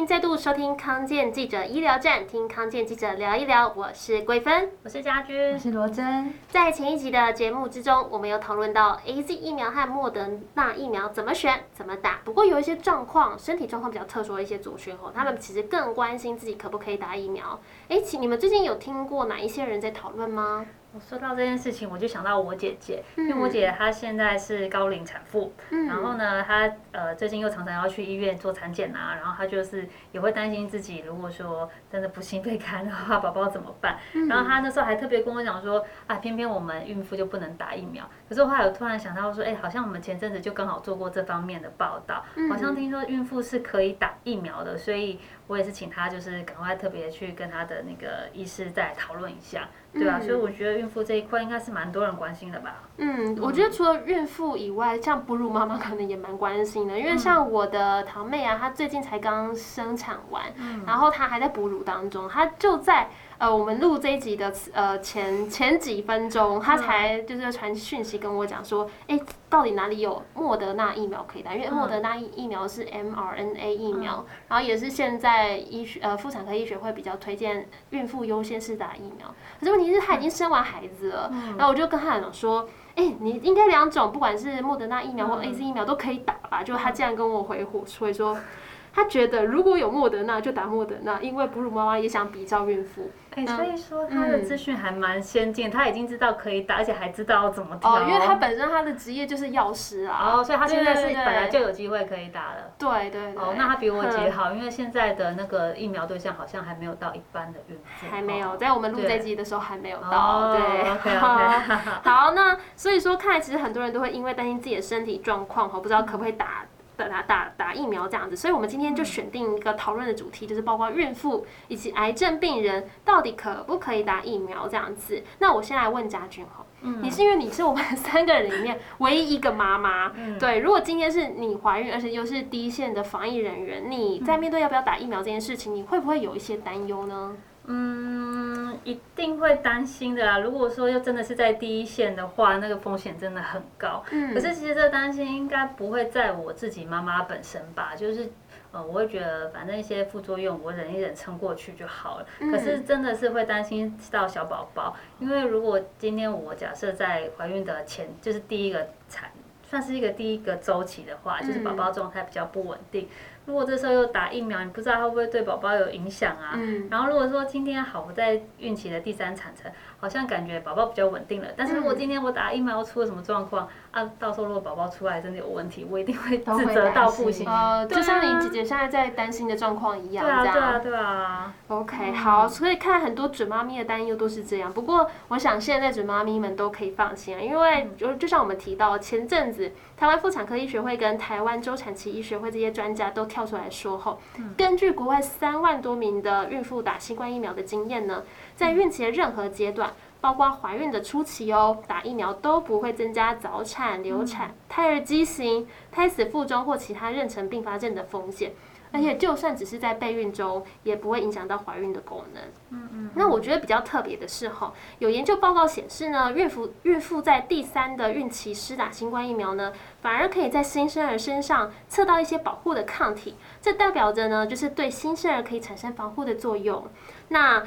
迎再度收听康健记者医疗站，听康健记者聊一聊。我是桂芬，我是家君，我是罗真。在前一集的节目之中，我们有讨论到 AZ 疫苗和莫德纳疫苗怎么选、怎么打。不过有一些状况，身体状况比较特殊的一些族群哦，他们其实更关心自己可不可以打疫苗。哎，请你们最近有听过哪一些人在讨论吗？我说到这件事情，我就想到我姐姐，因为我姐姐她现在是高龄产妇，嗯、然后呢，她呃最近又常常要去医院做产检啊，然后她就是也会担心自己如果说真的不幸被感染的话，宝宝怎么办？嗯、然后她那时候还特别跟我讲说，啊，偏偏我们孕妇就不能打疫苗。可是我后来我突然想到说，哎，好像我们前阵子就刚好做过这方面的报道，好像听说孕妇是可以打疫苗的，所以我也是请他就是赶快特别去跟他的那个医师再讨论一下。对啊，所以我觉得孕妇这一块应该是蛮多人关心的吧。嗯，我觉得除了孕妇以外，像哺乳妈妈可能也蛮关心的，因为像我的堂妹啊，她最近才刚生产完，然后她还在哺乳当中，她就在。呃，我们录这一集的呃前前几分钟，他才就是传讯息跟我讲说，哎，到底哪里有莫德纳疫苗可以打？因为莫德纳疫疫苗是 mRNA 疫苗，然后也是现在医学呃妇产科医学会比较推荐孕妇优先是打疫苗。可是问题是，他已经生完孩子了，然后我就跟他讲说，哎，你应该两种，不管是莫德纳疫苗或 AZ 疫苗都可以打吧？就他这样跟我回复，所以说。他觉得如果有莫德纳就打莫德纳，因为哺乳妈妈也想比照孕妇。哎、欸，所以说他的资讯还蛮先进，嗯、他已经知道可以打，而且还知道怎么打。哦，因为他本身他的职业就是药师啊。哦，所以他现在是本来就有机会可以打了。对对对。哦，那他比我姐好，因为现在的那个疫苗对象好像还没有到一般的孕妇。还没有，在我们录这集的时候还没有到。对。哦、对 OK OK。好，那所以说看来其实很多人都会因为担心自己的身体状况，哈，不知道可不可以打。打打打疫苗这样子，所以我们今天就选定一个讨论的主题，就是包括孕妇以及癌症病人到底可不可以打疫苗这样子。那我先来问家俊哈，嗯，你是因为你是我们 三个人里面唯一一个妈妈，嗯，对，如果今天是你怀孕，而且又是第一线的防疫人员，你在面对要不要打疫苗这件事情，你会不会有一些担忧呢？嗯，一定会担心的啦。如果说又真的是在第一线的话，那个风险真的很高。嗯，可是其实这担心应该不会在我自己妈妈本身吧？就是，呃，我会觉得反正一些副作用我忍一忍撑过去就好了。可是真的是会担心到小宝宝，因为如果今天我假设在怀孕的前，就是第一个产，算是一个第一个周期的话，就是宝宝状态比较不稳定。如果这时候又打疫苗，你不知道会不会对宝宝有影响啊？嗯。然后如果说今天好，我在孕期的第三产程，好像感觉宝宝比较稳定了。但是如果今天我打疫苗出了什么状况啊，到时候如果宝宝出来真的有问题，我一定会自责到不行。呃，就像你姐姐现在在担心的状况一样。对啊，对啊，对啊。OK，好，所以看很多准妈咪的担忧都是这样。不过我想现在准妈咪们都可以放心啊，因为就就像我们提到前阵子台湾妇产科医学会跟台湾周产期医学会这些专家都跳出来说后，根据国外三万多名的孕妇打新冠疫苗的经验呢，在孕期的任何阶段，包括怀孕的初期哦，打疫苗都不会增加早产、流产、胎儿畸形、胎死腹中或其他妊娠并发症的风险。而且就算只是在备孕中，也不会影响到怀孕的功能。嗯嗯。那我觉得比较特别的是哈，有研究报告显示呢，孕妇孕妇在第三的孕期施打新冠疫苗呢，反而可以在新生儿身上测到一些保护的抗体。这代表着呢，就是对新生儿可以产生防护的作用。那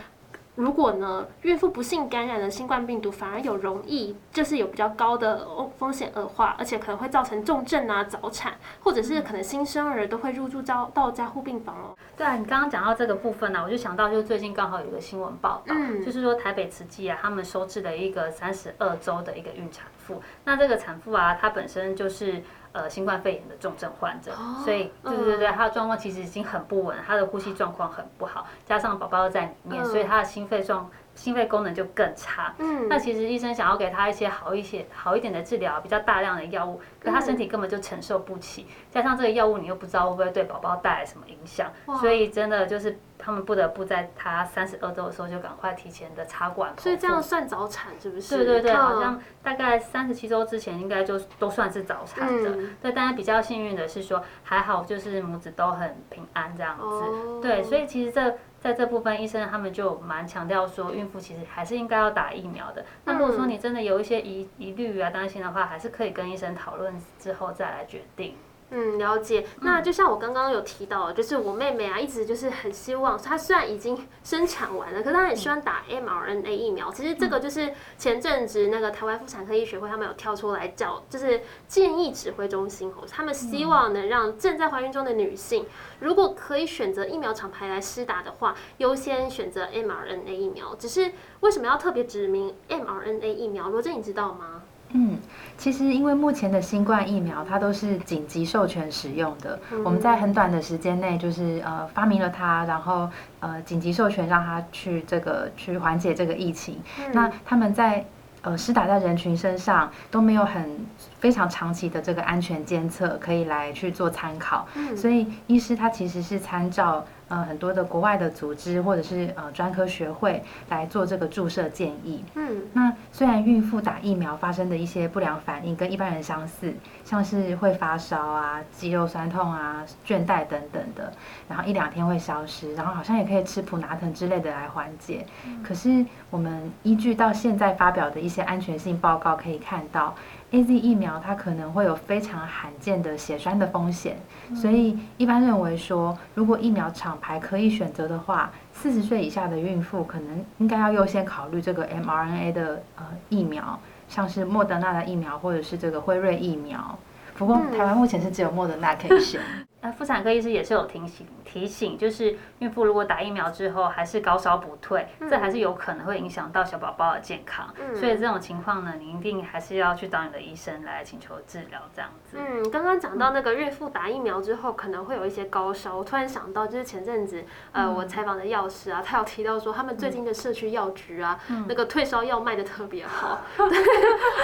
如果呢，孕妇不幸感染了新冠病毒，反而有容易就是有比较高的风险恶化，而且可能会造成重症啊、早产，或者是可能新生儿都会入住到到加护病房哦。对啊，你刚刚讲到这个部分呢、啊，我就想到就是最近刚好有一个新闻报道，嗯、就是说台北慈济啊，他们收治了一个三十二周的一个孕产妇，那这个产妇啊，她本身就是。呃，新冠肺炎的重症患者，所以对对对，他的状况其实已经很不稳，他的呼吸状况很不好，加上宝宝在里面，所以他的心肺状心肺功能就更差。嗯，那其实医生想要给他一些好一些好一点的治疗，比较大量的药物，可他身体根本就承受不起，加上这个药物你又不知道会不会对宝宝带来什么影响，所以真的就是。他们不得不在他三十二周的时候就赶快提前的插管，所以这样算早产是不是？对对对，好像大概三十七周之前应该就都算是早产的。嗯、对，但是比较幸运的是说还好，就是母子都很平安这样子。哦、对，所以其实这在这部分医生他们就蛮强调说，孕妇其实还是应该要打疫苗的。嗯、那如果说你真的有一些疑疑虑啊担心的话，还是可以跟医生讨论之后再来决定。嗯，了解。那就像我刚刚有提到，就是我妹妹啊，一直就是很希望，她虽然已经生产完了，可是她很希望打 mRNA 疫苗。其实这个就是前阵子那个台湾妇产科医学会他们有跳出来叫，就是建议指挥中心哦，他们希望能让正在怀孕中的女性，如果可以选择疫苗厂牌来施打的话，优先选择 mRNA 疫苗。只是为什么要特别指明 mRNA 疫苗？罗振，你知道吗？嗯，其实因为目前的新冠疫苗它都是紧急授权使用的，我们在很短的时间内就是呃发明了它，然后呃紧急授权让它去这个去缓解这个疫情。那他们在呃施打在人群身上都没有很非常长期的这个安全监测可以来去做参考，所以医师他其实是参照。呃，很多的国外的组织或者是呃专科学会来做这个注射建议。嗯，那虽然孕妇打疫苗发生的一些不良反应跟一般人相似，像是会发烧啊、肌肉酸痛啊、倦怠等等的，然后一两天会消失，然后好像也可以吃普拿疼之类的来缓解。可是我们依据到现在发表的一些安全性报告可以看到。AZ 疫苗它可能会有非常罕见的血栓的风险，所以一般认为说，如果疫苗厂牌可以选择的话，四十岁以下的孕妇可能应该要优先考虑这个 mRNA 的呃疫苗，像是莫德纳的疫苗或者是这个辉瑞疫苗。不过台湾目前是只有莫德纳可以选。那妇产科医师也是有提醒提醒，就是孕妇如果打疫苗之后还是高烧不退，嗯、这还是有可能会影响到小宝宝的健康。嗯、所以这种情况呢，你一定还是要去找你的医生来请求治疗这样子。嗯，刚刚讲到那个孕妇打疫苗之后可能会有一些高烧，我突然想到就是前阵子呃我采访的药师啊，他有提到说他们最近的社区药局啊，嗯、那个退烧药卖的特别好，嗯、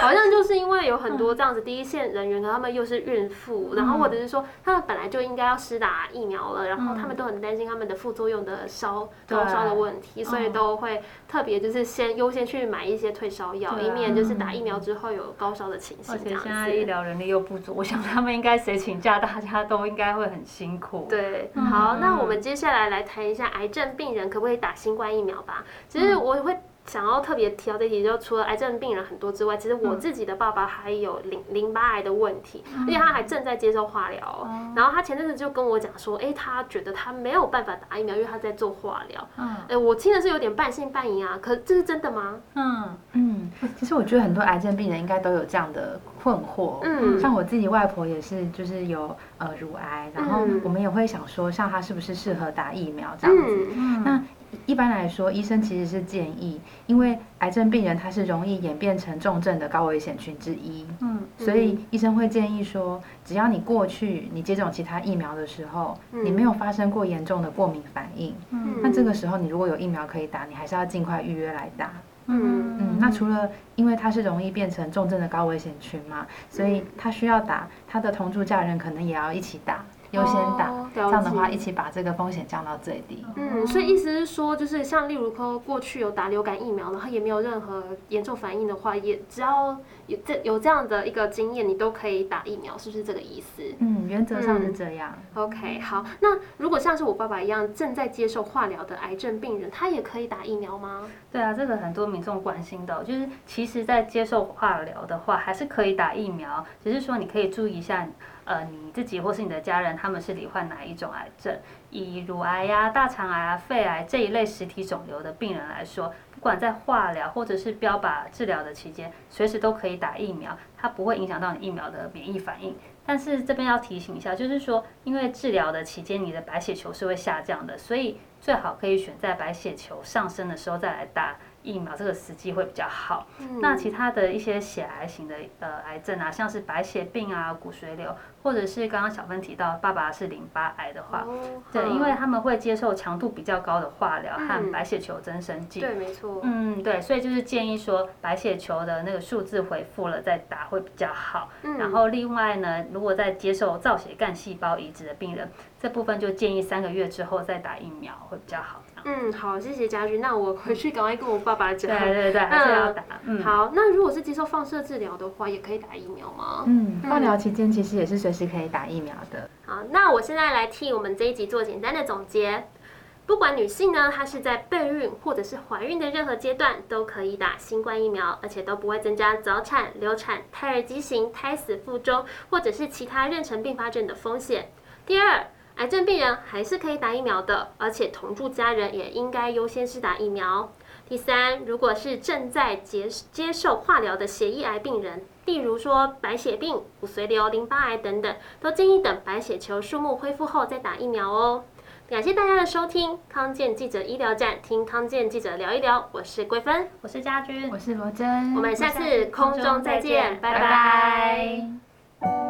好像就是因为有很多这样子第一线人员，他们又是孕妇，然后或者是说他们本来就应该要施打疫苗了，然后他们都很担心他们的副作用的烧高烧的问题，所以都会特别就是先优先去买一些退烧药，以免就是打疫苗之后有高烧的情形。而且现在医疗人力又不足，我想他们应该谁请假，大家都应该会很辛苦。对，好，那我们接下来来谈一下癌症病人可不可以打新冠疫苗吧。其实我会。想要特别提到这题，就除了癌症病人很多之外，其实我自己的爸爸还有淋淋巴癌的问题，而且他还正在接受化疗。然后他前阵子就跟我讲说，哎，他觉得他没有办法打疫苗，因为他在做化疗。哎，我听的是有点半信半疑啊，可这是真的吗？嗯嗯，其实我觉得很多癌症病人应该都有这样的困惑。嗯，像我自己外婆也是，就是有呃乳癌，然后我们也会想说，像他是不是适合打疫苗这样子？嗯，那。一般来说，医生其实是建议，因为癌症病人他是容易演变成重症的高危险群之一，嗯，所以医生会建议说，只要你过去你接种其他疫苗的时候，你没有发生过严重的过敏反应，嗯，那这个时候你如果有疫苗可以打，你还是要尽快预约来打，嗯嗯。那除了因为它是容易变成重症的高危险群嘛，所以他需要打，他的同住家人可能也要一起打。优先打，哦、这样的话一起把这个风险降到最低。嗯，所以意思是说，就是像例如说过去有打流感疫苗，然后也没有任何严重反应的话，也只要有这有这样的一个经验，你都可以打疫苗，是不是这个意思？嗯，原则上是这样。嗯、OK，好，那如果像是我爸爸一样正在接受化疗的癌症病人，他也可以打疫苗吗？对啊，这个很多民众关心的，就是其实在接受化疗的话，还是可以打疫苗，只是说你可以注意一下。呃，你自己或是你的家人，他们是罹患哪一种癌症？以乳癌呀、大肠癌啊、肺癌这一类实体肿瘤的病人来说，不管在化疗或者是标靶治疗的期间，随时都可以打疫苗，它不会影响到你疫苗的免疫反应。但是这边要提醒一下，就是说，因为治疗的期间你的白血球是会下降的，所以最好可以选在白血球上升的时候再来打。疫苗这个时机会比较好。嗯、那其他的一些血癌型的呃癌症啊，像是白血病啊、骨髓瘤，或者是刚刚小芬提到爸爸是淋巴癌的话，哦、对，因为他们会接受强度比较高的化疗和白血球增生剂。对，没错。嗯，对，所以就是建议说白血球的那个数字回复了再打会比较好。嗯、然后另外呢，如果在接受造血干细胞移植的病人，这部分就建议三个月之后再打疫苗会比较好。嗯，好，谢谢家军。那我回去赶快跟我爸爸讲。对对对，还是要打。嗯，好，那如果是接受放射治疗的话，也可以打疫苗吗？嗯，放疗期间其实也是随时可以打疫苗的。好，那我现在来替我们这一集做简单的总结。不管女性呢，她是在备孕或者是怀孕的任何阶段，都可以打新冠疫苗，而且都不会增加早产、流产、胎儿畸形、胎死腹中或者是其他妊娠并发症的风险。第二，癌症病人还是可以打疫苗的，而且同住家人也应该优先是打疫苗。第三，如果是正在接接受化疗的血液癌病人，例如说白血病、骨髓瘤、淋巴癌等等，都建议等白血球数目恢复后再打疫苗哦。感谢大家的收听，康健记者医疗站，听康健记者聊一聊。我是桂芬，我是家君，我是罗真，我们下次空中再见，拜拜。拜拜。